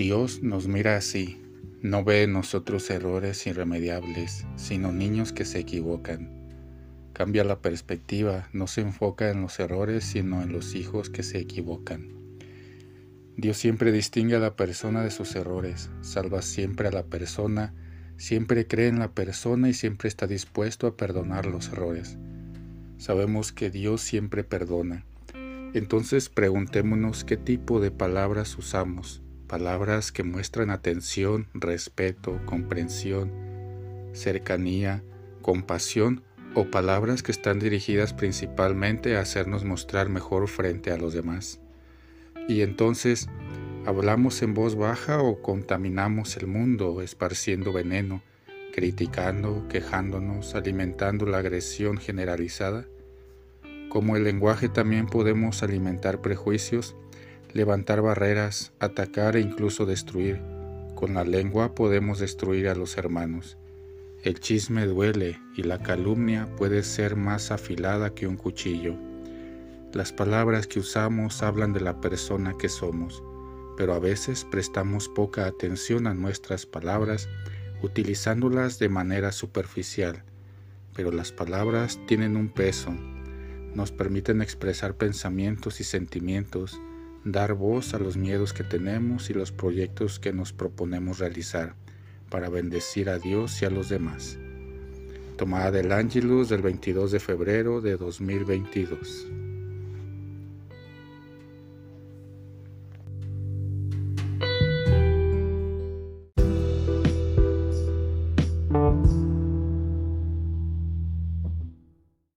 Dios nos mira así, no ve en nosotros errores irremediables, sino niños que se equivocan. Cambia la perspectiva, no se enfoca en los errores, sino en los hijos que se equivocan. Dios siempre distingue a la persona de sus errores, salva siempre a la persona, siempre cree en la persona y siempre está dispuesto a perdonar los errores. Sabemos que Dios siempre perdona. Entonces preguntémonos qué tipo de palabras usamos palabras que muestran atención, respeto, comprensión, cercanía, compasión o palabras que están dirigidas principalmente a hacernos mostrar mejor frente a los demás. Y entonces, ¿hablamos en voz baja o contaminamos el mundo esparciendo veneno, criticando, quejándonos, alimentando la agresión generalizada? Como el lenguaje también podemos alimentar prejuicios, levantar barreras, atacar e incluso destruir. Con la lengua podemos destruir a los hermanos. El chisme duele y la calumnia puede ser más afilada que un cuchillo. Las palabras que usamos hablan de la persona que somos, pero a veces prestamos poca atención a nuestras palabras utilizándolas de manera superficial. Pero las palabras tienen un peso, nos permiten expresar pensamientos y sentimientos, dar voz a los miedos que tenemos y los proyectos que nos proponemos realizar para bendecir a Dios y a los demás. Tomada del Ángelus del 22 de febrero de 2022.